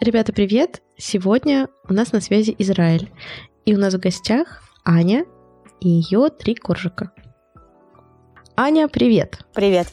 Ребята, привет! Сегодня у нас на связи Израиль. И у нас в гостях Аня и ее три коржика. Аня, привет! Привет!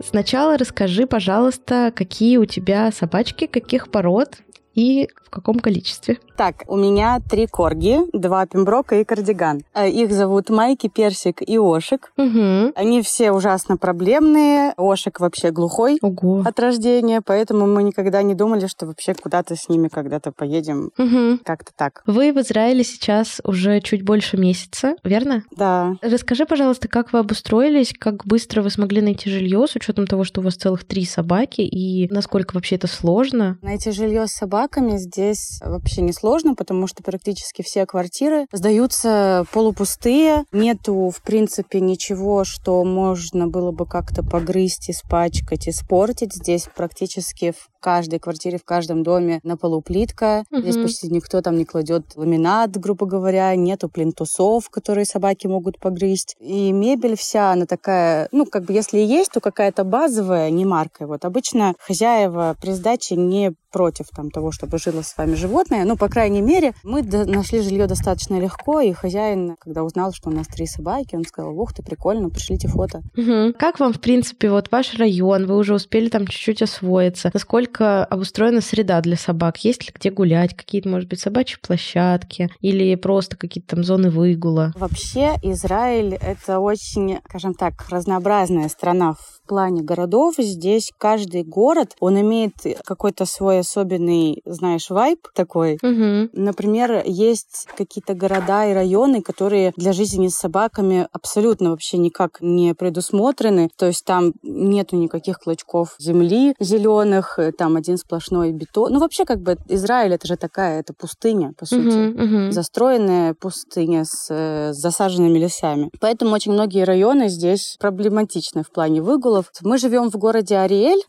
Сначала расскажи, пожалуйста, какие у тебя собачки, каких пород и в каком количестве? Так, у меня три корги, два пемброка и кардиган. Э, их зовут Майки, Персик и Ошик. Угу. Они все ужасно проблемные. Ошик вообще глухой Ого. от рождения, поэтому мы никогда не думали, что вообще куда-то с ними когда-то поедем. Угу. Как-то так. Вы в Израиле сейчас уже чуть больше месяца, верно? Да. Расскажи, пожалуйста, как вы обустроились, как быстро вы смогли найти жилье с учетом того, что у вас целых три собаки, и насколько вообще это сложно? Найти жилье с собаками здесь вообще не сложно, потому что практически все квартиры сдаются полупустые. Нету, в принципе, ничего, что можно было бы как-то погрызть, испачкать, испортить. Здесь практически в каждой квартире, в каждом доме на полу плитка. Мгм. Здесь почти никто там не кладет ламинат, грубо говоря. Нету плинтусов, которые собаки могут погрызть. И мебель вся, она такая, ну, как бы если и есть, то какая-то базовая, не марка. Вот обычно хозяева при сдаче не против там, того, чтобы жило с вами животное. Ну, по крайней мере, мы нашли жилье достаточно легко, и хозяин, когда узнал, что у нас три собаки, он сказал, ух ты, прикольно, пришлите фото. Мгм. Как вам, в принципе, вот ваш район, вы уже успели там чуть-чуть освоиться? Насколько обустроена среда для собак? Есть ли где гулять? Какие-то, может быть, собачьи площадки? Или просто какие-то там зоны выгула? Вообще, Израиль — это очень, скажем так, разнообразная страна в плане городов. Здесь каждый город, он имеет какой-то свой особенный, знаешь, вайб такой. Угу. Например, есть какие-то города и районы, которые для жизни с собаками абсолютно вообще никак не предусмотрены. То есть там нету никаких клочков земли зеленых, там один сплошной бетон. Ну, вообще, как бы Израиль это же такая, это пустыня, по сути застроенная пустыня с, э, с засаженными лесами. Поэтому очень многие районы здесь проблематичны в плане выгулов. Мы живем в городе Ариэль.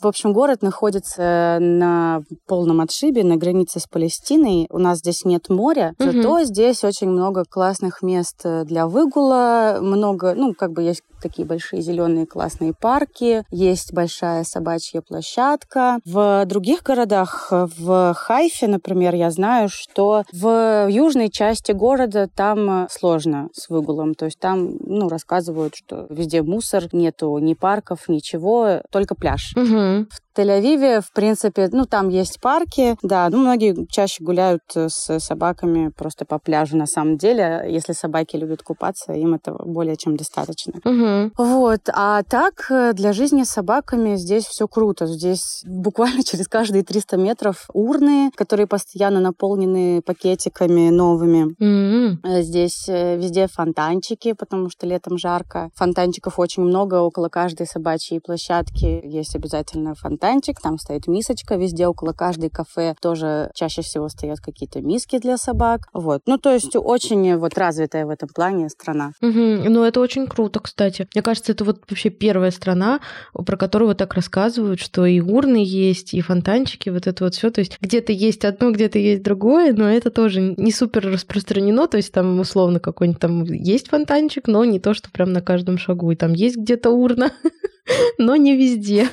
В общем, город находится на полном отшибе, на границе с Палестиной. У нас здесь нет моря, Мгм. зато здесь очень много классных мест для выгула. Много, ну, как бы есть такие большие зеленые классные парки, есть большая собачья площадка. В других городах, в Хайфе, например, я знаю, что в южной части города там сложно с выгулом. То есть там, ну, рассказывают, что везде мусор, нету ни парков, ничего, только пляж. Угу. В Тель-Авиве, в принципе, ну, там есть парки, да, ну, многие чаще гуляют э, с собаками просто по пляжу, на самом деле. Если собаки любят купаться, им этого более чем достаточно. Угу. Вот, а так э, для жизни с собаками здесь все круто. Здесь буквально через каждые 300 метров урны, которые постоянно наполнены пакетиками новыми. Э, Здесь везде фонтанчики, потому что летом жарко. Фонтанчиков очень много, около каждой собачьей площадки есть обязательно фонтанчик, там стоит мисочка, везде около каждой кафе тоже чаще всего стоят какие-то миски для собак. Вот. Ну, то есть очень вот развитая в этом плане страна. Угу. Ну, это очень круто, кстати. Мне кажется, это вот вообще первая страна, про которую вот так рассказывают, что и урны есть, и фонтанчики, вот это вот все. То есть где-то есть одно, где-то есть другое, но это тоже не супер распространено. То есть там условно какой-нибудь там есть фонтанчик, но не то, что прям на каждом шагу. И там есть где-то урна, но не везде.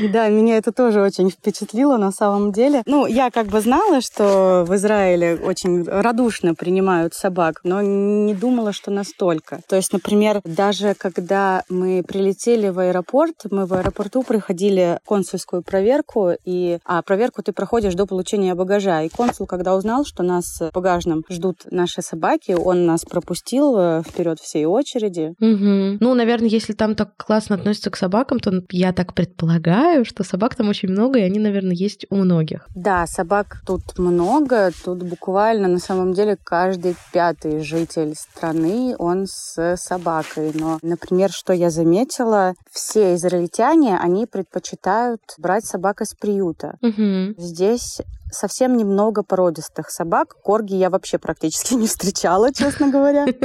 Да, меня это тоже очень впечатлило на самом деле. Ну, я как бы знала, что в Израиле очень радушно принимают собак, но не думала, что настолько. То есть, например, даже когда мы прилетели в аэропорт, мы в аэропорту проходили консульскую проверку, и а, проверку ты проходишь до получения багажа. И консул, когда узнал, что нас в багажном ждут наши собаки, он нас пропустил э, вперед всей очереди. Мгм. Ну, наверное, если там так классно относятся к собакам, то я так предполагаю, что собак там очень много, и они, наверное, есть у многих. Да, собак тут много. Тут буквально на самом деле каждый пятый житель страны, он с собакой. Но, например, что я заметила, все израильтяне, они предпочитают брать собак из приюта. Мгм. Здесь совсем немного породистых собак. Корги я вообще практически не встречала, честно говоря.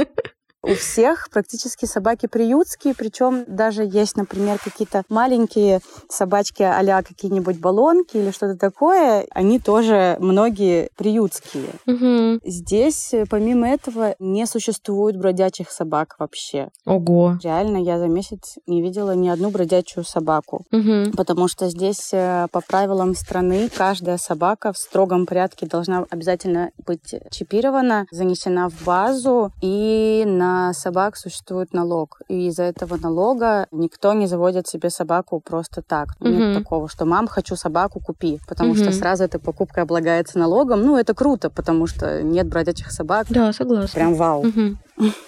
У всех практически собаки приютские, причем даже есть, например, какие-то маленькие собачки а какие-нибудь баллонки или что-то такое, они тоже многие приютские. Угу. Здесь, помимо этого, не существует бродячих собак вообще. Ого. Реально, я за месяц не видела ни одну бродячую собаку. Угу. Потому что здесь э, по правилам страны каждая собака в строгом порядке должна обязательно быть чипирована, занесена в базу, и на собак существует налог. И из-за этого налога никто не заводит себе собаку просто так. Угу. Нет такого, что «мам, хочу собаку, купи», потому угу. что сразу эта покупка облагается налогом. Ну, это круто, потому что нет бродячих собак. Да, согласна. Прям вау. Угу.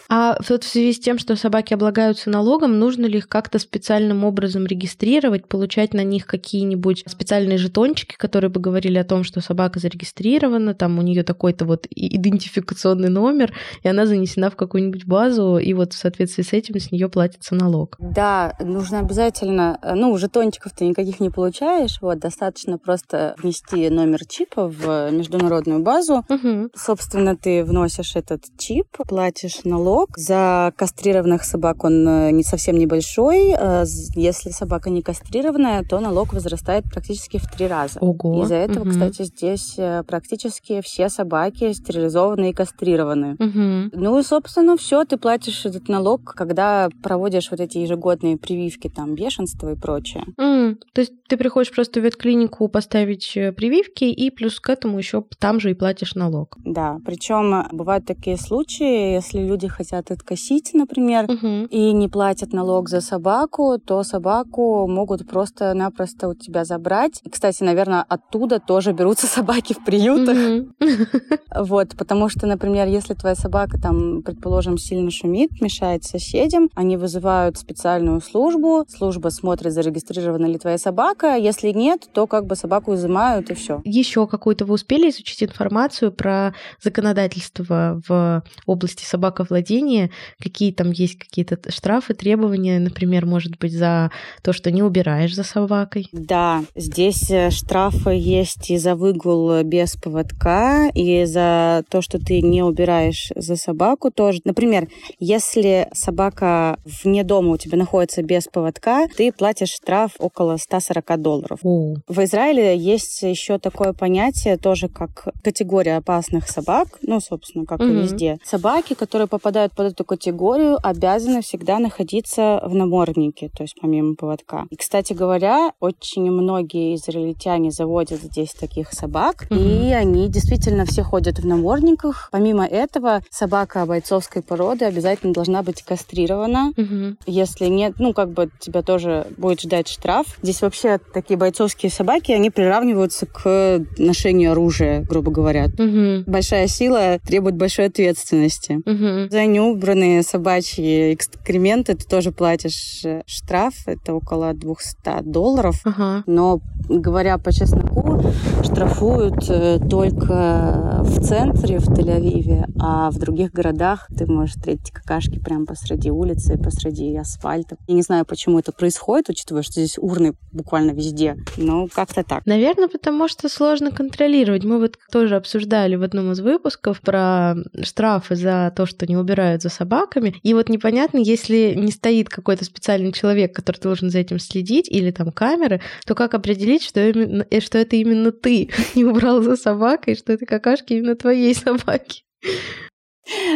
А вот в связи с тем, что собаки облагаются налогом, нужно ли их как-то специальным образом регистрировать, получать на них какие-нибудь специальные жетончики, которые бы говорили о том, что собака зарегистрирована, там у нее такой-то вот идентификационный номер, и она занесена в какую-нибудь базу, и вот в соответствии с этим с нее платится налог. Да, нужно обязательно, ну, жетончиков ты никаких не получаешь, вот, достаточно просто внести номер чипа в международную базу. Угу. Собственно, ты вносишь этот чип, платишь налог. За кастрированных собак он э, не совсем небольшой. Э, если собака не кастрированная, то налог возрастает практически в три раза. Ого. Из-за этого, угу. кстати, здесь э, практически все собаки стерилизованы и кастрированы. Угу. Ну и, собственно, все, ты платишь этот налог, когда проводишь вот эти ежегодные прививки, там, бешенство и прочее. Mm. То есть ты приходишь просто в ветклинику поставить прививки, и плюс к этому еще там же и платишь налог. Да, причем бывают такие случаи, если люди хотят откосить, например, угу. и не платят налог за собаку, то собаку могут просто-напросто у тебя забрать. Кстати, наверное, оттуда тоже берутся собаки в приютах. Вот, потому что, например, если твоя собака там, предположим, сильно шумит, мешает соседям, они вызывают специальную службу, служба смотрит, зарегистрирована ли твоя собака, если нет, то как бы собаку изымают и все. Еще какую-то вы успели изучить информацию про законодательство в области собаковладения, какие там есть какие-то штрафы, требования, например, может быть, за то, что не убираешь за собакой? Да, здесь э, штрафы есть и за выгул без поводка, и за то, что ты не убираешь за собаку тоже. Например, если собака вне дома у тебя находится без поводка, ты платишь штраф около 140 долларов. О. В Израиле есть еще такое понятие, тоже как категория опасных собак, ну, собственно, как угу. и везде. Собаки, которые попадают под эту категорию, обязаны всегда находиться в наморднике, то есть помимо поводка. И, кстати говоря, очень многие израильтяне заводят здесь таких собак, угу. и они действительно все ходят в намордниках. Помимо этого, собака бойцовской породы обязательно должна быть кастрирована. Угу. Если нет, ну, как бы тебя тоже будет ждать штраф. Здесь вообще такие бойцовские собаки, они приравниваются к ношению оружия, грубо говоря. Угу. Большая сила требует большой ответственности. Угу. За неубранные собачьи экскременты ты тоже платишь э, штраф, это около 200 долларов. Ага. Но, говоря по чесноку, штрафуют э, только в центре, в Тель-Авиве, а в других городах ты можешь встретить какашки прямо посреди улицы, посреди асфальта. Я не знаю, почему это происходит, учитывая, что здесь урны буквально везде, но как-то так. Наверное, потому что сложно контролировать. Мы вот тоже обсуждали в одном из выпусков про штрафы за то, что не убирают за собаками. И вот непонятно, если не стоит какой-то специальный человек, который должен за этим следить, или там камеры, то как определить, что, именно, э, что это именно ты не убрал за собакой, что это какашки именно твоей собаки?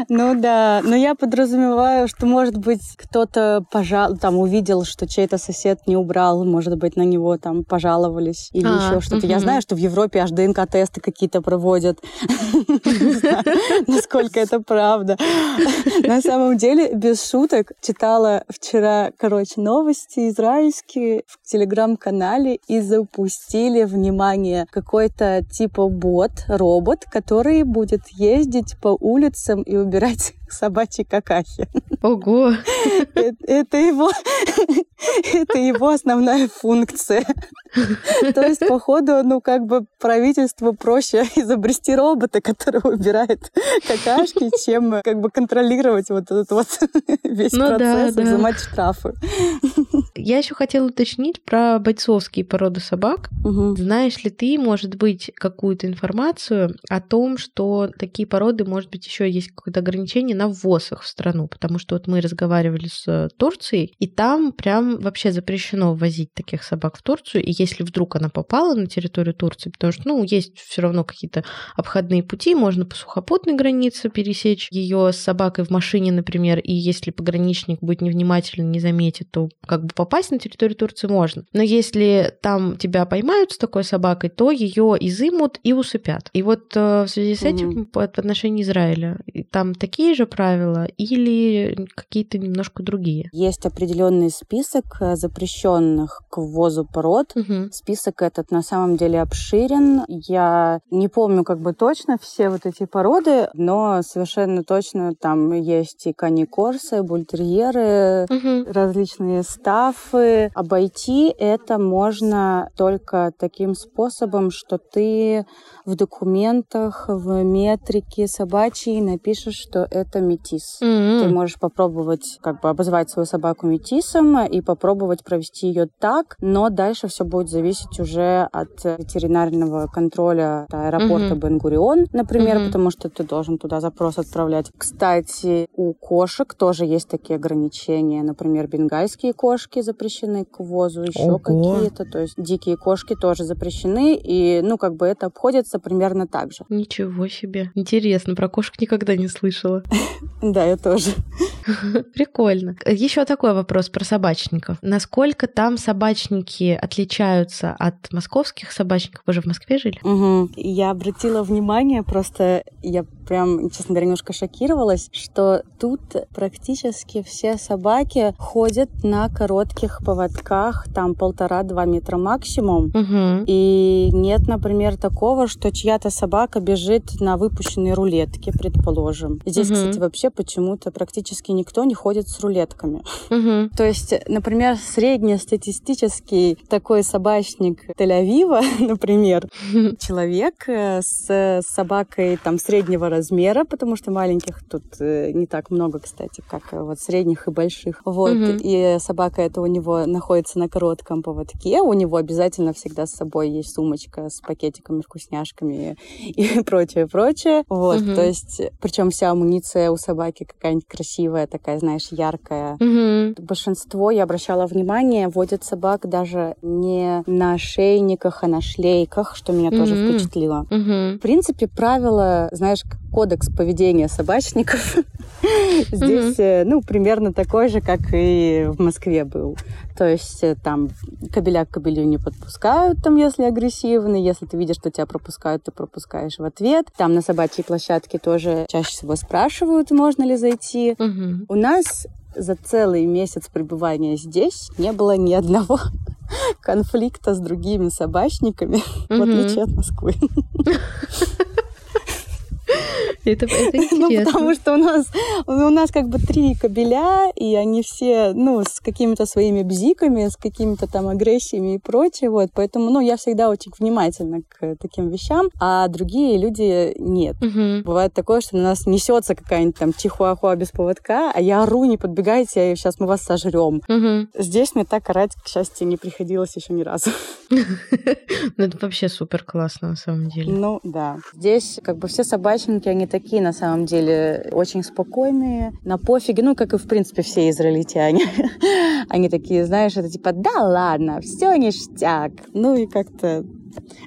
Ну да, но я подразумеваю, что, может быть, кто-то пожал, там увидел, что чей-то сосед не убрал, может быть, на него там пожаловались или а, еще что-то. Угу. Я знаю, что в Европе аж ДНК-тесты какие-то проводят. насколько это правда. На самом деле, без шуток, читала вчера, короче, новости израильские в телеграм-канале и запустили, внимание, какой-то типа бот, робот, который будет ездить по улицам и убирать собачьи какахи. Ого! Это его, это его основная функция. То есть, походу, ну, как бы правительству проще изобрести робота, который убирает какашки, чем как бы контролировать вот этот вот весь ну, процесс да, и взимать штрафы. Я еще хотела уточнить про бойцовские породы собак. Угу. Знаешь ли ты, может быть, какую-то информацию о том, что такие породы, может быть, еще есть какое-то ограничение на ввоз их в страну? Потому что вот мы разговаривали с Турцией, и там прям вообще запрещено ввозить таких собак в Турцию. И если вдруг она попала на территорию Турции, потому что, ну, есть все равно какие-то обходные пути, можно по сухопутной границе пересечь ее с собакой в машине, например, и если пограничник будет невнимательно, не заметит, то как бы попасть на территорию Турции можно. Но если там тебя поймают с такой собакой, то ее изымут и усыпят. И вот э, в связи с этим mm-hmm. по отношению Израиля, там такие же правила или какие-то немножко другие? Есть определенный список э, запрещенных к ввозу пород. Mm-hmm. Список этот на самом деле обширен. Я не помню как бы точно все вот эти породы, но совершенно точно там есть и каникорсы, бультерьеры, mm-hmm. различные стафы. Обойти это можно только таким способом, что ты в документах, в метрике собачьей напишешь, что это метис. Mm-hmm. Ты можешь попробовать как бы обозвать свою собаку метисом и попробовать провести ее так, но дальше все будет зависеть уже от ветеринарного контроля аэропорта mm-hmm. Бенгурион, например, mm-hmm. потому что ты должен туда запрос отправлять. Кстати, у кошек тоже есть такие ограничения. Например, бенгальские кошки запрещены к ввозу, еще какие-то. То есть дикие кошки тоже запрещены, и, ну, как бы это обходится примерно так же. Ничего себе. Интересно, про кошек никогда не слышала. Да, я тоже. Прикольно. Еще такой вопрос про собачников. Насколько там собачники отличаются от московских собачников? Вы же в Москве жили? Угу. Я обратила внимание, просто я прям, честно говоря, немножко шокировалась, что тут практически все собаки ходят на коротких поводках, там полтора-два метра максимум. Угу. И нет, например, такого, что чья-то собака бежит на выпущенной рулетке, предположим. Здесь, угу. кстати, вообще почему-то практически никто не ходит с рулетками. Угу. То есть, например, среднестатистический такой собачник Тель-Авива, например, человек э, с собакой там среднего размера, потому что маленьких тут э, не так много, кстати, как э, вот средних и больших. Вот. Мгм. И собака это у него находится на коротком поводке. У него обязательно всегда с собой есть сумочка с пакетиками, вкусняшками и прочее, прочее. Вот. Мгм. То есть, причем вся амуниция у собаки какая-нибудь красивая, такая, знаешь, яркая. Угу. Большинство, я обращала внимание, водят собак даже не на ошейниках, а на шлейках, что меня тоже Мгм. впечатлило. Угу. В принципе, правило, знаешь, кодекс поведения собачников здесь, э, ну, примерно такой же, как и в Москве был. То есть э, там кобеля к кобелю не подпускают, там, если агрессивный. Если ты видишь, что тебя пропускают, ты пропускаешь в ответ. Там на собачьей площадке тоже чаще всего спрашивают, можно ли зайти. У нас за целый месяц пребывания здесь не было ни одного конфликта с другими собачниками, в отличие от Москвы. Это, это Ну, интересно. потому что у нас, у нас как бы три кобеля, и они все, ну, с какими-то своими бзиками, с какими-то там агрессиями и прочее, вот. Поэтому, ну, я всегда очень внимательна к таким вещам, а другие люди нет. Мгм. Бывает такое, что на нас несется какая-нибудь там чихуахуа без поводка, а я ору, не подбегайте, сейчас мы вас сожрем. Мгм. Здесь мне так орать, к счастью, не приходилось еще ни разу. Ну, это вообще супер классно на самом деле. Ну, да. Здесь как бы все собачники, они такие, на самом деле, очень спокойные, на пофиге, ну, как и, в принципе, все израильтяне. Они такие, знаешь, это типа, да ладно, все ништяк. Ну, и как-то...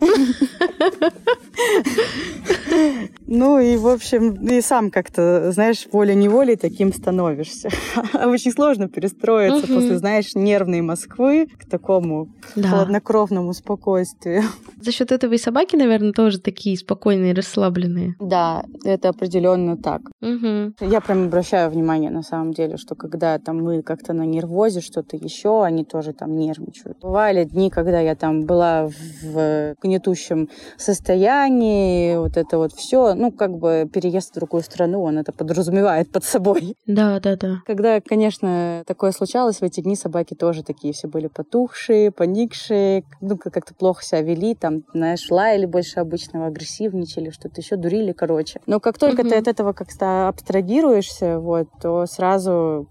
Ну и, в общем, и сам как-то, знаешь, волей-неволей таким становишься. Очень сложно перестроиться после, знаешь, нервной Москвы к такому Да. хладнокровному спокойствию. За счет этого и собаки, наверное, тоже такие спокойные, расслабленные. Да, это определенно так. Угу. Я прям обращаю внимание, на самом деле, что когда там мы как-то на нервозе, что-то еще, они тоже там нервничают. Бывали дни, когда я там была в гнетущем состоянии, вот это вот все, ну, как бы переезд в другую страну, он это подразумевает под собой. Да, да, да. Когда, конечно, такое случалось, в эти дни собаки тоже такие все были потухшие, поникшие, ну, как- как-то плохо себя вели, там, знаешь, лаяли больше обычного, агрессивничали, что-то еще дурили, короче. Но как только ты Мгм. от этого как-то абстрагируешься, вот, то сразу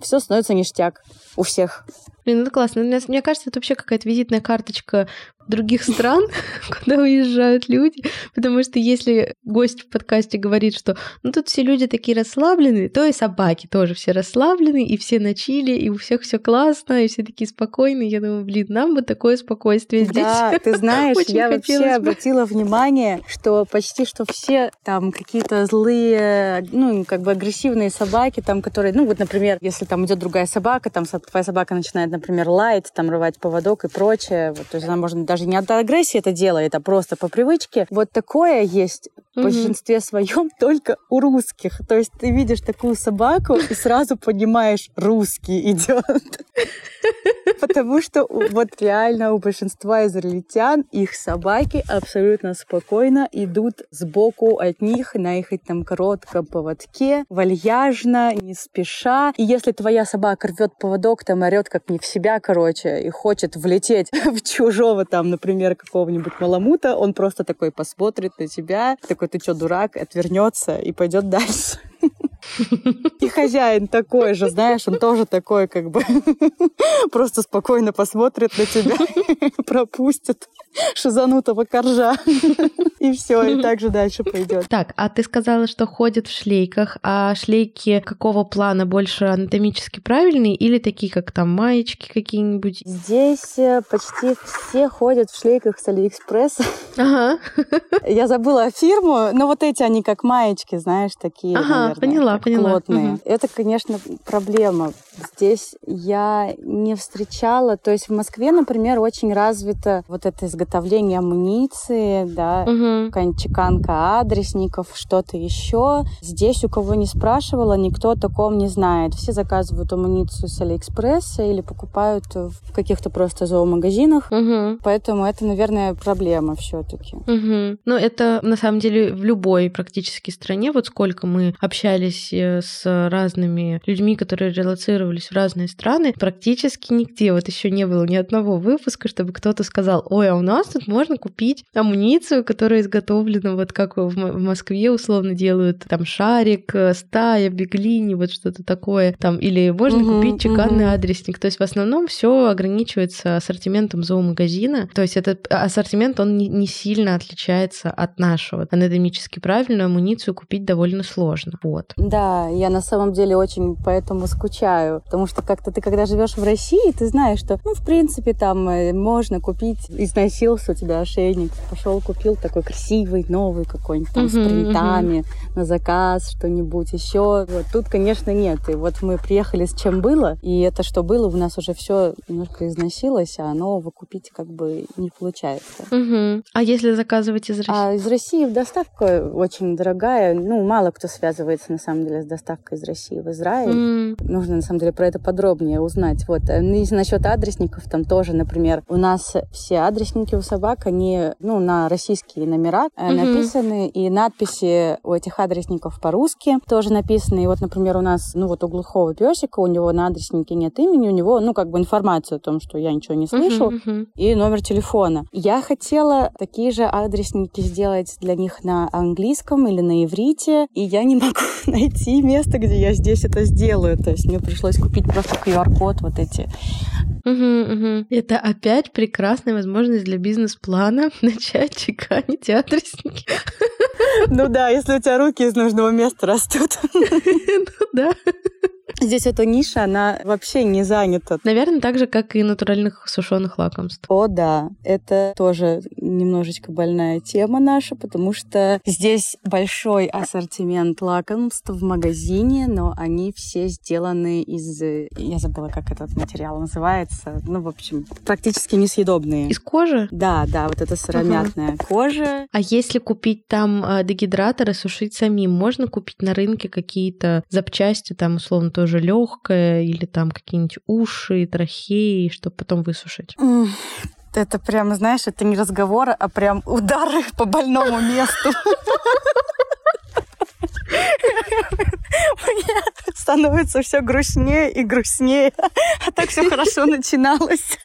все становится ништяк у всех. Блин, ну классно. Мне кажется, это вообще какая-то визитная карточка других стран, куда уезжают люди, потому что если гость в подкасте говорит, что ну тут все люди такие расслабленные, то и собаки тоже все расслабленные, и все на чили, и у всех все классно, и все такие спокойные. Я думаю, блин, нам бы такое спокойствие здесь. Да, ты знаешь, я вообще бы. обратила внимание, что почти что все там какие-то злые, ну, как бы агрессивные собаки, там, которые, ну, вот, например, если там идет другая собака, там твоя собака начинает, например, лаять, там, рвать поводок и прочее, вот, то есть она может даже не от агрессии это делает, а просто по привычке. Вот такое есть в большинстве своем только у русских. То есть ты видишь такую собаку и сразу понимаешь, русский идет. Потому что вот реально у большинства израильтян их собаки абсолютно спокойно идут сбоку от них на их там коротком поводке, вальяжно, не спеша. И если твоя собака рвет поводок, там орет как не в себя, короче, и хочет влететь в чужого там, например, какого-нибудь маламута, он просто такой посмотрит на тебя, такой, ты что, дурак, отвернется и пойдет дальше. И хозяин такой же, знаешь, он тоже такой, как бы, просто спокойно посмотрит на тебя, пропустит шизанутого коржа. И все, и так же дальше пойдет. Так, а ты сказала, что ходят в шлейках, а шлейки какого плана больше анатомически правильные или такие, как там маечки какие-нибудь? Здесь э, почти все ходят в шлейках с Алиэкспресса. Ага. Я забыла фирму, но вот эти они как маечки, знаешь, такие, ага, наверное, поняла, поняла. Плотные. Угу. Это, конечно, проблема. Здесь я не встречала, то есть в Москве, например, очень развито вот это изготовление амуниции, да, угу. чеканка адресников, что-то еще. Здесь у кого не спрашивала, никто о таком не знает. Все заказывают амуницию с Алиэкспресса или покупают в каких-то просто зоомагазинах. Угу. Поэтому это, наверное, проблема все-таки. Угу. Ну, это на самом деле в любой практически стране, вот сколько мы общались э, с разными людьми, которые релацировались в разные страны, практически нигде вот еще не было ни одного выпуска, чтобы кто-то сказал, ой, а у нас тут можно купить амуницию, которая изготовлена вот как в Москве условно делают там шарик, э, стая, беглини, вот что-то такое, там, или можно угу, купить чеканный угу. адресник. То есть в основном все ограничивается ассортиментом зоомагазина. То есть этот ассортимент, он не, не сильно отличается от нашего. Анатомически правильную амуницию купить довольно сложно. Вот. Да, я на самом деле очень поэтому скучаю, потому что как-то ты, когда живешь в России, ты знаешь, что, ну, в принципе, там э, можно купить, износился у тебя ошейник, пошел купил такой красивый, новый какой-нибудь там uh-huh, с принтами uh-huh. на заказ, что-нибудь еще. Вот тут, конечно, нет. И вот мы приехали с чем было, и это что было, у нас уже все немножко износилось, а нового купить как бы не получается. Uh-huh. А если заказывать из России? А из России доставка очень дорогая, ну, мало кто связывается, на самом деле, с доставкой из России в Израиль. Mm. Нужно, на самом деле, про это подробнее узнать. Вот. Э, ну, и насчет адресников, там тоже, например, у нас все адресники у собак, они, ну, на российские номера mm-hmm. написаны, и надписи у этих адресников по-русски тоже написаны. И вот, например, у нас, ну, вот у глухого песика, у него на адреснике нет имени, у него, ну, как бы информация о том, что я ничего не слышу, mm-hmm. и номер телефона. Я хотела такие же адресники сделать для них на английском или на иврите, и я не могу найти место, где я здесь это сделаю. То есть мне пришлось купить просто QR-код вот эти. Угу, угу. Это опять прекрасная возможность для бизнес-плана начать чеканить адресники. Ну да, если у тебя руки из нужного места растут. Ну да. Здесь эта ниша, она вообще не занята. Наверное, так же, как и натуральных сушеных лакомств. О, да. Это тоже немножечко больная тема наша, потому что здесь большой ассортимент лакомств в магазине, но они все сделаны из... Я забыла, как этот материал называется. Ну, в общем, практически несъедобные. Из кожи? Да, да, вот это сыромятная uh-huh. кожа. А если купить там э, дегидратор и сушить самим, можно купить на рынке какие-то запчасти, там, условно, тоже легкое, или там какие-нибудь уши, трахеи, чтобы потом высушить? Это прям, знаешь, это не разговор, а прям удары по больному месту. Мне становится все грустнее и грустнее. А так все хорошо начиналось.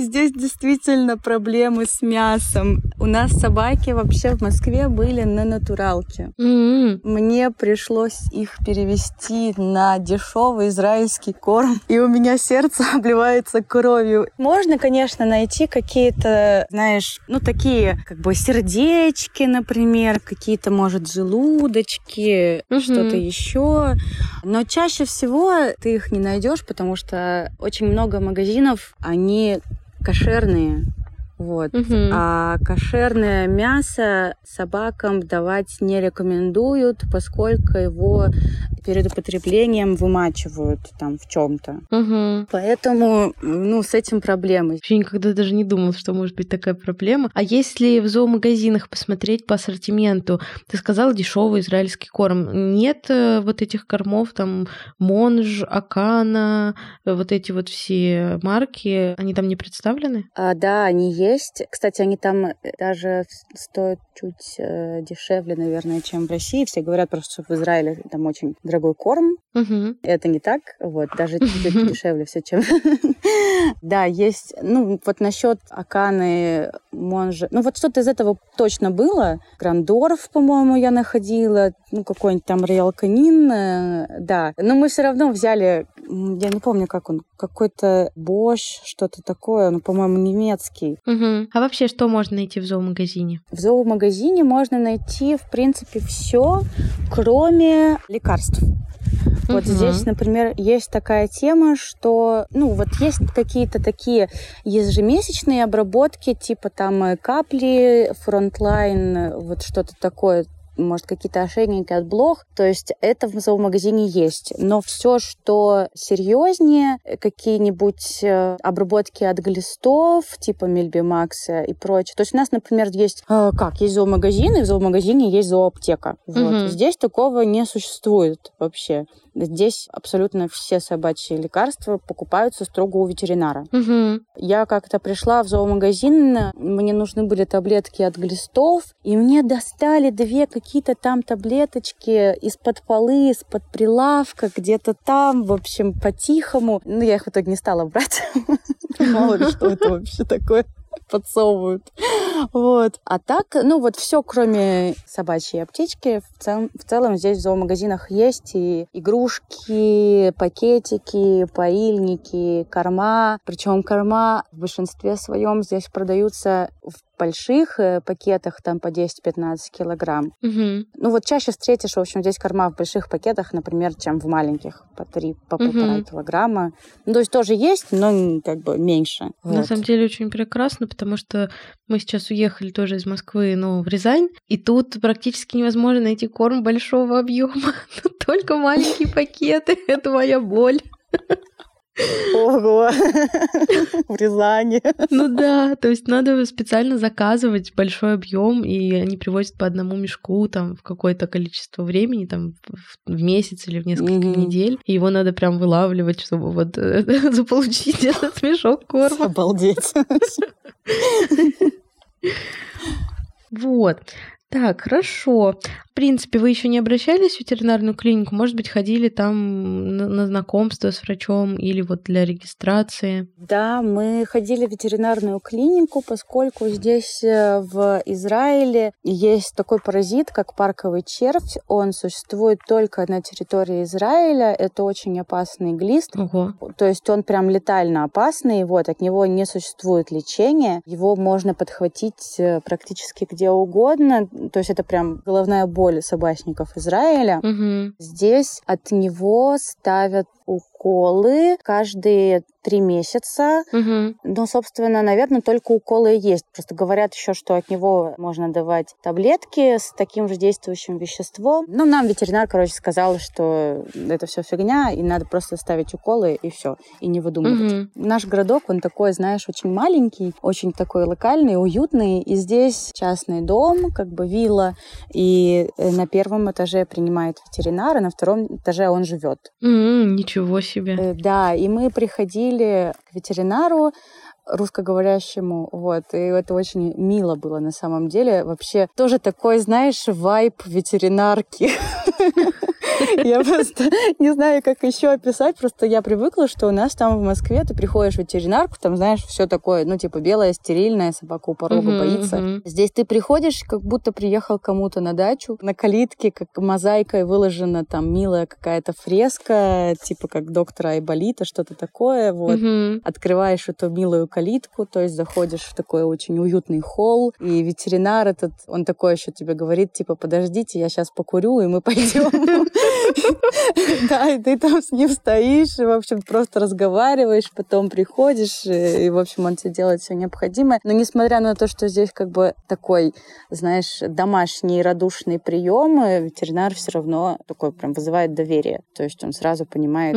Здесь действительно проблемы с мясом. У нас собаки вообще в Москве были на натуралке. М-м. Мне пришлось их перевести на дешевый израильский корм, и у меня сердце обливается кровью. Можно, конечно, найти какие-то, знаешь, ну такие, как бы сердечки, например, какие-то, может, желудочки, Мгм. что-то еще. Но чаще всего ты их не найдешь, потому что очень много магазинов, они кошерные. Вот. Мгм. А кошерное мясо собакам давать не рекомендуют, поскольку его перед употреблением вымачивают там в чем-то. Мгм. Поэтому, ну, с этим проблемы. Вообще никогда даже не думал, что может быть такая проблема. А если в зоомагазинах посмотреть по ассортименту, ты сказал дешевый израильский корм. Нет э, вот этих кормов, там Монж, Акана, э, вот эти вот все марки, они там не представлены? А, да, они есть. Кстати, они там э, даже стоят чуть э, дешевле, наверное, чем в России. Все говорят просто, что в Израиле там очень дорогой корм. Угу. Это не так, вот, даже чуть дешевле все, чем... Да, есть, ну, вот насчет Аканы, Монжи, ну, вот что-то из этого точно было. Грандорф, по-моему, я находила, ну, какой-нибудь там Роял Канин, да. Но мы все равно взяли, я не помню, как он, какой-то Бош, что-то такое, ну, по-моему, немецкий. Угу. А вообще, что можно найти в зоомагазине? В зоомагазине можно найти, в принципе, все, кроме лекарств. Вот Мгм. здесь, например, есть такая тема, что, ну, вот есть какие-то такие ежемесячные обработки, типа там э, капли, Frontline, вот что-то такое, может, какие-то ошейники от блох. То есть это в зоомагазине есть. Но все, что серьезнее, какие-нибудь э, обработки от глистов, типа Мильбемакса и прочее. То есть у нас, например, есть, э, как, есть зоомагазин, и в зоомагазине есть зооаптека. Вот. Мгм. Здесь такого не существует вообще. Здесь абсолютно все собачьи лекарства покупаются строго у ветеринара. Угу. Я как-то пришла в зоомагазин, мне нужны были таблетки от глистов, и мне достали две какие-то там таблеточки из-под полы, из-под прилавка, где-то там, в общем, по-тихому. Ну, я их в итоге не стала брать. Мало ли, что это вообще такое подсовывают. Вот. А так, ну вот все, кроме собачьей аптечки, в целом, в целом здесь в зоомагазинах есть и игрушки, пакетики, поильники, корма. Причем корма в большинстве своем здесь продаются в больших э, пакетах, там по 10-15 килограмм. Угу. Ну вот чаще встретишь, в общем, здесь корма в больших пакетах, например, чем в маленьких, по 3, по полтора килограмма. Ну, то есть тоже есть, но как бы меньше. На Вот. самом деле очень прекрасно, потому что мы сейчас уехали тоже из Москвы, но в Рязань, и тут практически невозможно найти корм большого объема. Только маленькие пакеты. Это моя боль. Ого! В Рязани. Ну да, то есть надо специально заказывать большой объем, и они привозят по одному мешку там в какое-то количество времени, там в месяц или в несколько Мгм. недель. И его надо прям вылавливать, чтобы вот э, заполучить этот мешок корма. Обалдеть. Вот. Так, хорошо. В принципе, вы еще не обращались в ветеринарную клинику? Может быть, ходили там на, на знакомство с врачом или вот для регистрации? Да, мы ходили в ветеринарную клинику, поскольку здесь э, в Израиле есть такой паразит, как парковый червь. Он существует только на территории Израиля. Это очень опасный глист. Ого. То есть он прям летально опасный, вот, от него не существует лечения. Его можно подхватить э, практически где угодно. То есть это прям головная боль собачников Израиля. Угу. Здесь от него ставят уколы каждые три месяца. Угу. Ну, собственно, наверное, только уколы и есть. Просто говорят еще, что от него можно давать таблетки с таким же действующим веществом. Ну, нам ветеринар, короче, сказал, что это все фигня, и надо просто ставить уколы, и все, и не выдумывать. Угу. Наш городок, он такой, знаешь, очень маленький, очень такой локальный, уютный. И здесь частный дом, как бы вилла, и э, на первом этаже принимает ветеринар, а на втором этаже он живет. ничего себе. Э, Да, и мы приходили к ветеринару русскоговорящему, вот, и это очень мило было на самом деле. Вообще тоже такой, знаешь, вайб ветеринарки. Я просто не знаю, как еще описать. Просто я привыкла, что у нас там в Москве ты приходишь в ветеринарку, там, знаешь, все такое, ну, типа белая, стерильная, собака у порога боится. Здесь ты приходишь, как будто приехал кому-то на дачу. На калитке, как мозаикой выложена там милая какая-то фреска, типа как доктора Айболита, что-то такое. Вот. Открываешь эту милую калитку, то есть заходишь в такой очень уютный холл, и ветеринар этот, он такой еще тебе говорит, типа, подождите, я сейчас покурю, и мы пойдем. Да, и ты там с ним стоишь, и, в общем, просто разговариваешь, потом приходишь, и, в общем, он тебе делает все необходимое. Но несмотря на то, что здесь как бы такой, знаешь, домашний радушный прием, ветеринар все равно такой прям вызывает доверие. То есть он сразу понимает,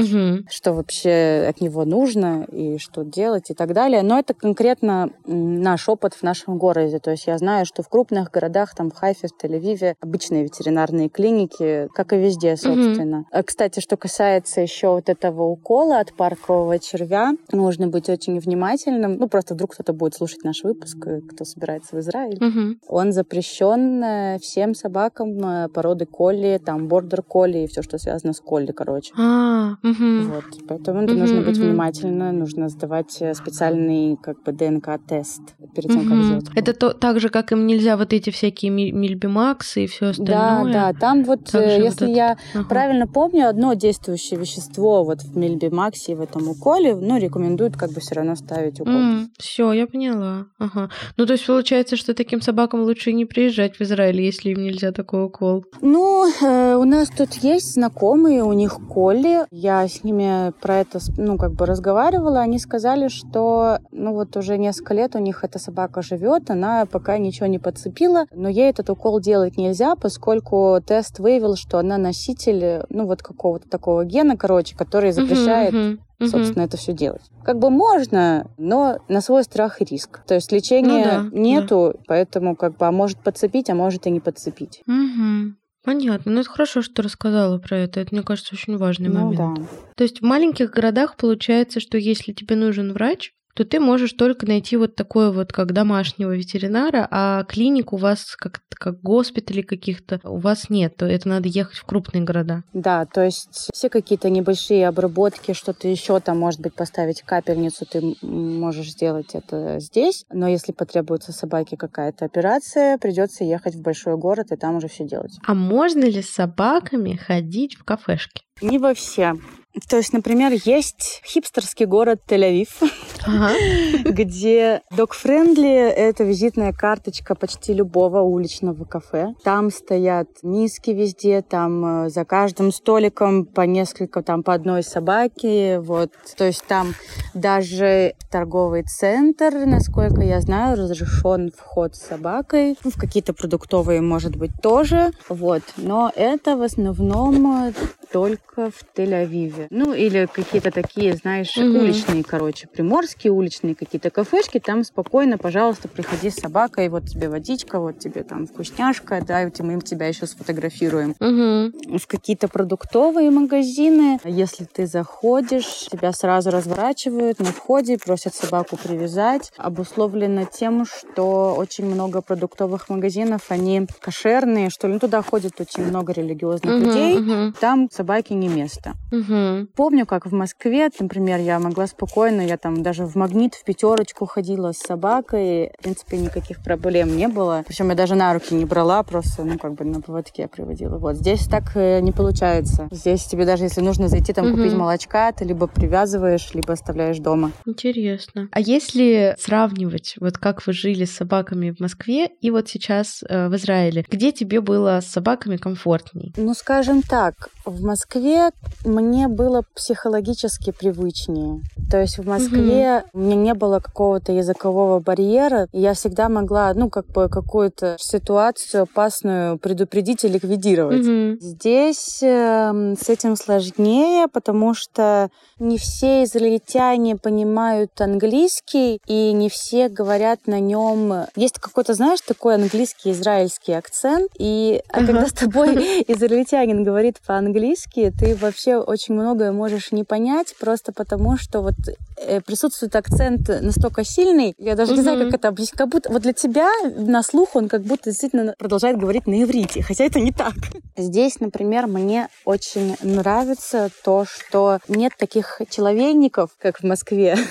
что вообще от него нужно и что делать и так далее. Но это конкретно наш опыт в нашем городе. То есть я знаю, что в крупных городах, там в Хайфе, в Тель-Авиве, обычные ветеринарные клиники, как и везде, собственно. Mm-hmm. Кстати, что касается еще вот этого укола от паркового червя, нужно быть очень внимательным. Ну, просто вдруг кто-то будет слушать наш выпуск, э, кто собирается в Израиль. Mm-hmm. Он запрещен э, всем собакам породы колли, там, бордер-колли и все, что связано с колли, короче. Ah, mm-hmm. Вот. Поэтому mm-hmm, нужно быть mm-hmm. внимательно, нужно сдавать специальный как бы ДНК-тест перед тем, как сделать. Это то, так же, как им нельзя вот эти всякие мильбимаксы и все остальное? Да, да. Там вот, Также если вот я ага. правильно помню, одно действующее вещество вот в мильбимаксе и в этом уколе, ну, рекомендуют как бы все равно ставить укол. Mm, все, я поняла. Ага. Ну, то есть получается, что таким собакам лучше не приезжать в Израиль, если им нельзя такой укол? Ну, э, у нас тут есть знакомые, у них коли. Я с ними про это, ну, как бы разговаривала. Они сказали, что, ну, вот уже несколько лет у них эта собака живет, она пока ничего не подцепила, но ей этот укол делать нельзя, поскольку тест выявил, что она носитель, ну, вот какого-то такого гена, короче, который запрещает uh-huh, uh-huh. собственно, это все делать. Как бы можно, но на свой страх и риск. То есть лечения ну, да, нету, да. поэтому как бы а может подцепить, а может и не подцепить. Угу. Понятно. Ну, это хорошо, что ты рассказала про это. Это, мне кажется, очень важный ну, момент. Да. То есть в маленьких городах получается, что если тебе нужен врач, то ты можешь только найти вот такое вот, как домашнего ветеринара, а клиник у вас как, как госпитали каких-то у вас нет, то это надо ехать в крупные города. Да, то есть все какие-то небольшие обработки, что-то еще там, может быть, поставить капельницу, ты можешь сделать это здесь, но если потребуется собаке какая-то операция, придется ехать в большой город и там уже все делать. А можно ли с собаками ходить в кафешки? Не во все. То есть, например, есть хипстерский город Тель-Авив, ага. где dog-friendly — это визитная карточка почти любого уличного кафе. Там стоят миски везде, там э, за каждым столиком по несколько, там по одной собаке. Вот. То есть там даже торговый центр, насколько я знаю, разрешен вход с собакой. Ну, в какие-то продуктовые, может быть, тоже. Вот. Но это в основном только в Тель-Авиве. Ну, или какие-то такие, знаешь, угу. уличные, короче, приморские уличные какие-то кафешки. Там спокойно, пожалуйста, приходи с собакой, вот тебе водичка, вот тебе там вкусняшка, да, и мы тебя еще сфотографируем. Угу. В какие-то продуктовые магазины, если ты заходишь, тебя сразу разворачивают на входе, просят собаку привязать. Обусловлено тем, что очень много продуктовых магазинов, они кошерные, что ли, ну, туда ходит очень много религиозных угу, людей. Угу. Там собаке не место. Угу. Помню, как в Москве, например, я могла спокойно, я там даже в магнит, в пятерочку ходила с собакой, в принципе, никаких проблем не было. Причем я даже на руки не брала, просто, ну, как бы на поводке я приводила. Вот здесь так э, не получается. Здесь тебе даже если нужно зайти там угу. купить молочка, ты либо привязываешь, либо оставляешь дома. Интересно. А если сравнивать, вот как вы жили с собаками в Москве и вот сейчас э, в Израиле, где тебе было с собаками комфортней? Ну, скажем так, в Москве мне было психологически привычнее. То есть в Москве угу. у меня не было какого-то языкового барьера, и я всегда могла, ну, как бы какую-то ситуацию опасную предупредить и ликвидировать. Угу. Здесь э, с этим сложнее, потому что не все израильтяне понимают английский, и не все говорят на нем. Есть какой-то, знаешь, такой английский израильский акцент, и а когда с тобой израильтянин говорит по-английски, ты вообще очень многое можешь не понять, просто потому что вот э, присутствует акцент настолько сильный, я даже не знаю, как это объяснить, как будто вот для тебя на слух он как будто действительно продолжает говорить на иврите, хотя это не так. Здесь, например, мне очень нравится то, что нет таких человейников, как в Москве.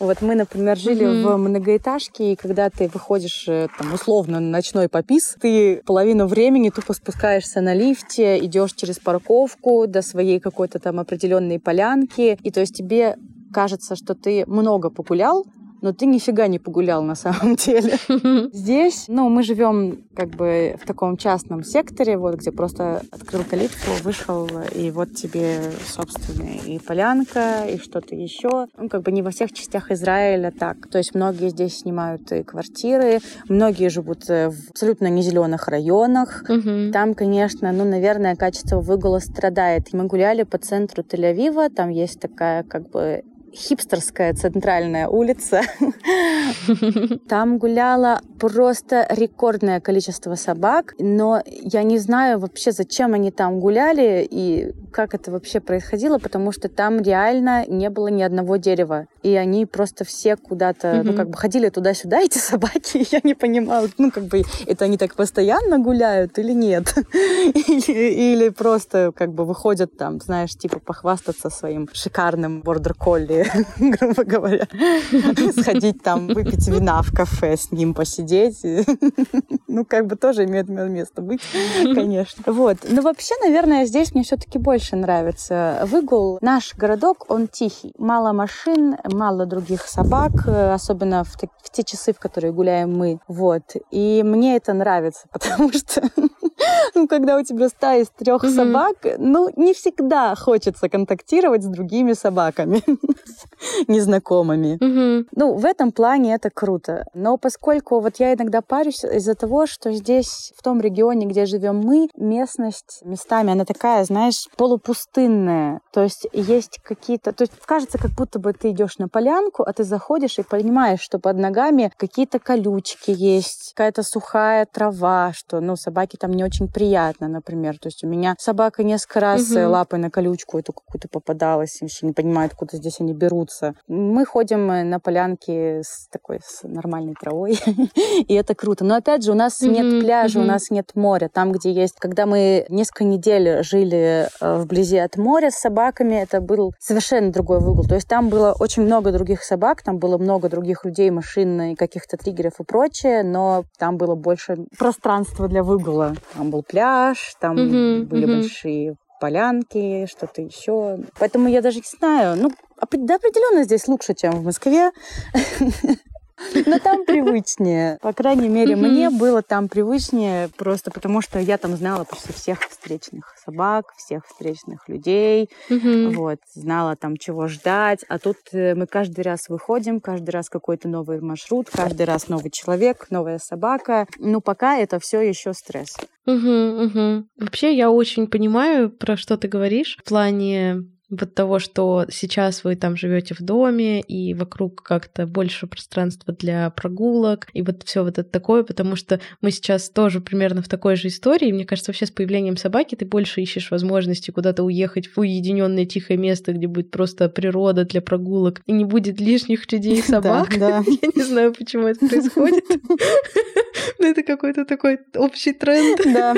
Вот мы, например, жили в многоэтажке, и когда ты выходишь э, там условно на ночной попис, ты половину времени тупо спускаешься на лифте, идешь через парковку до своей какой-то там определенной полянки, и то есть тебе кажется, что ты много погулял, но ты нифига не погулял на самом деле. Здесь, ну, мы живем как бы в таком частном секторе, вот где просто открыл калитку, вышел, и вот тебе, собственно, и полянка, и что-то еще. Ну, как бы не во всех частях Израиля так. То есть многие здесь снимают и квартиры, многие живут э, в абсолютно не зеленых районах. Там, конечно, ну, наверное, качество выгула страдает. Мы гуляли по центру Тель-Авива, там есть такая как бы хипстерская центральная улица. Там гуляло просто рекордное количество собак, но я не знаю вообще, зачем они там гуляли и как это вообще происходило, потому что там реально не было ни одного дерева. И они просто все куда-то, mm-hmm. ну, как бы ходили туда-сюда, эти собаки, и я не понимала, ну, как бы, это они так постоянно гуляют или нет? или, или просто, как бы, выходят там, знаешь, типа, похвастаться своим шикарным бордер-колли, грубо говоря. Сходить там, выпить вина в кафе, с ним посидеть. ну, как бы тоже имеет место быть, конечно. Вот. Но вообще, наверное, здесь мне все-таки больше нравится выгул. Наш городок, он тихий. Мало машин, мало других собак, э, особенно в, в те часы, в которые гуляем мы. Вот. И мне это нравится, потому что ну, когда у тебя стая из трех mm-hmm. собак, ну, не всегда хочется контактировать с другими собаками, незнакомыми. Mm-hmm. Ну, в этом плане это круто. Но поскольку вот я иногда парюсь из-за того, что здесь, в том регионе, где живем мы, местность местами, она такая, знаешь, полупустынная. То есть есть какие-то... То есть кажется, как будто бы ты идешь на полянку, а ты заходишь и понимаешь, что под ногами какие-то колючки есть, какая-то сухая трава, что, ну, собаки там не очень приятно, например. То есть у меня собака несколько раз угу. лапой на колючку эту какую-то попадалась, вообще не понимает, откуда здесь они берутся. Мы ходим э, на полянке с такой с нормальной травой, и это круто. Но опять же, у нас нет пляжа, у нас нет моря. Там, где есть... Когда мы несколько недель жили э, вблизи от моря с собаками, это был совершенно другой выгул. То есть там было очень много других собак, там было много других людей, машин и каких-то триггеров и прочее, но там было больше пространства для выгула. Там был пляж, там mm-hmm, были mm-hmm. большие полянки, что-то еще. Поэтому я даже не знаю. Ну, да, определенно здесь лучше, чем в Москве. Но там привычнее. По крайней мере, мне было там привычнее просто потому, что я там знала почти всех встречных собак, всех встречных людей. Вот, знала там, чего ждать. А тут э, мы каждый раз выходим, каждый раз какой-то новый маршрут, каждый раз новый человек, новая собака. Ну, пока это все еще стресс. Угу, угу. Вообще, я очень понимаю, про что ты говоришь в плане вот того, что сейчас вы там живете в доме, и вокруг как-то больше пространства для прогулок, и вот все вот это такое, потому что мы сейчас тоже примерно в такой же истории. Мне кажется, вообще с появлением собаки ты больше ищешь возможности куда-то уехать в уединенное тихое место, где будет просто природа для прогулок, и не будет лишних людей и собак. Я не знаю, почему это происходит. Но это какой-то такой общий тренд. Да.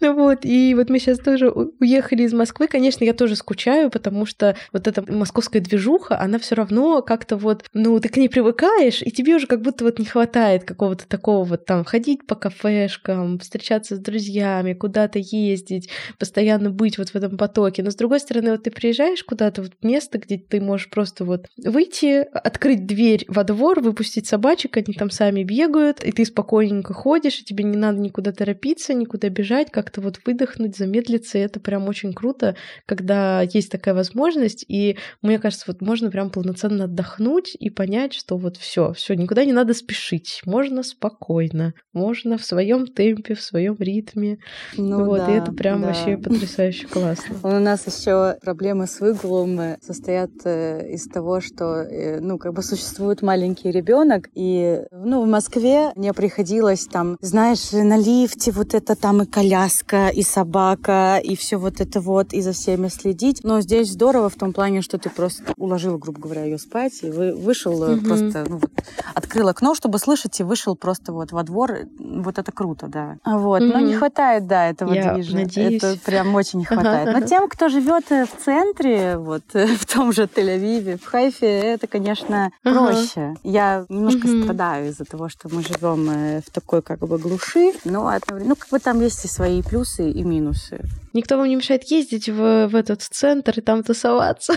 Вот, и вот мы сейчас тоже уехали из Москвы. Конечно, я тоже скучаю понимаю, потому что вот эта московская движуха, она все равно как-то вот, ну, ты к ней привыкаешь, и тебе уже как будто вот не хватает какого-то такого вот там ходить по кафешкам, встречаться с друзьями, куда-то ездить, постоянно быть вот в этом потоке. Но с другой стороны, вот ты приезжаешь куда-то в место, где ты можешь просто вот выйти, открыть дверь во двор, выпустить собачек, они там сами бегают, и ты спокойненько ходишь, и тебе не надо никуда торопиться, никуда бежать, как-то вот выдохнуть, замедлиться, и это прям очень круто, когда есть такая возможность, и мне кажется, вот можно прям полноценно отдохнуть и понять, что вот все, все, никуда не надо спешить, можно спокойно, можно в своем темпе, в своем ритме. Ну, вот, да, и это прям да. вообще потрясающе классно. У нас еще проблемы с выгулом э, состоят э, из того, что, э, ну, как бы существует маленький ребенок, и, ну, в Москве мне приходилось приходилось там, знаешь, на лифте вот это там и коляска, и собака, и все вот это вот, и за всеми следить. Но здесь здорово в том плане, что ты просто уложил, грубо говоря, ее спать, и вы, вышел угу. просто, ну, вот, открыл окно, чтобы слышать, и вышел просто вот во двор. Вот это круто, да. Вот. Угу. Но не хватает, да, этого Я движа. Надеюсь. Это прям очень не хватает. Но тем, кто живет в центре, вот в том же Тель-Авиве, в Хайфе, это, конечно, проще. Я немножко страдаю из-за того, что мы живем э, в такой как бы глуши, но ну, как бы там есть и свои плюсы и минусы. Никто вам не мешает ездить в, в этот центр и там тусоваться.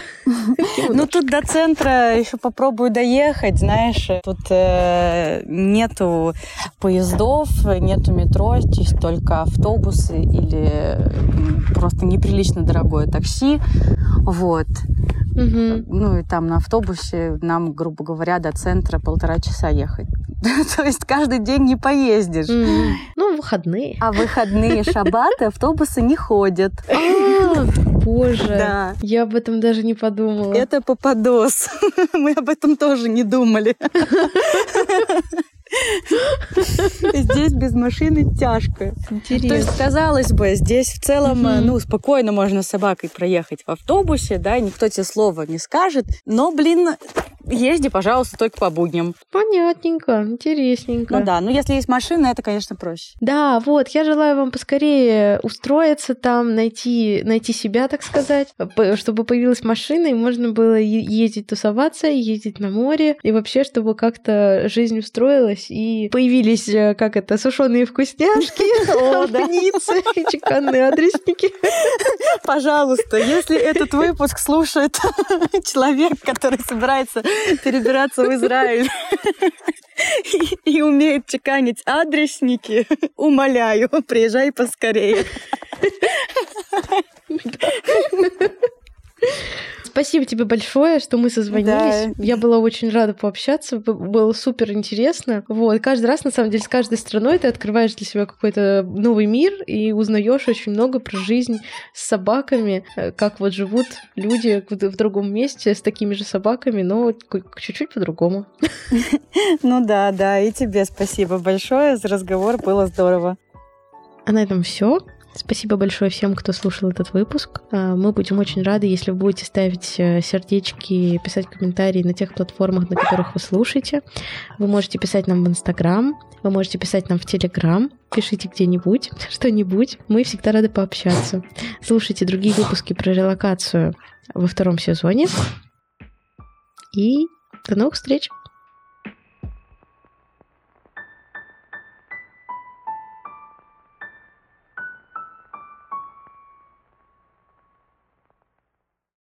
Ну, тут до центра еще попробую доехать, знаешь. Тут э, нету поездов, нету метро, есть только автобусы или просто неприлично дорогое такси. Вот. Угу. Ну и там на автобусе нам, грубо говоря, до центра полтора часа ехать. То есть каждый день не поездишь. Mm. Ну, выходные. А выходные шабаты автобусы не ходят. А, боже, да. я об этом даже не подумала. Это попадос. Мы об этом тоже не думали. Здесь без машины тяжко. Интересно. То есть, казалось бы, здесь в целом, угу. ну, спокойно можно с собакой проехать в автобусе, да, никто тебе слова не скажет. Но, блин, езди, пожалуйста, только по будням. Понятненько, интересненько. Ну да, ну если есть машина, это, конечно, проще. Да, вот, я желаю вам поскорее устроиться там, найти, найти себя, так сказать, чтобы появилась машина, и можно было ездить тусоваться, ездить на море, и вообще, чтобы как-то жизнь устроилась, и появились, э, как это, сушеные вкусняшки, амуницы и чеканные адресники. Пожалуйста, если этот выпуск слушает человек, который собирается перебираться в Израиль и, умеет чеканить адресники, умоляю, приезжай поскорее. Спасибо тебе большое, что мы созвонились. Да. Я была очень рада пообщаться, было супер интересно. Вот, каждый раз, на самом деле, с каждой страной ты открываешь для себя какой-то новый мир и узнаешь очень много про жизнь с собаками, э, как вот живут люди в другом месте с такими же собаками, но чуть-чуть по-другому. Ну да, да, и тебе спасибо большое за разговор, было здорово. А на этом все. Спасибо большое всем, кто слушал этот выпуск. А, мы будем очень рады, если вы будете ставить э, сердечки, писать комментарии на тех платформах, на которых вы слушаете. Вы можете писать нам в Инстаграм, вы можете писать нам в Телеграм, пишите где-нибудь, что-нибудь. Мы всегда рады пообщаться. Слушайте другие выпуски про релокацию во втором сезоне. И до новых встреч!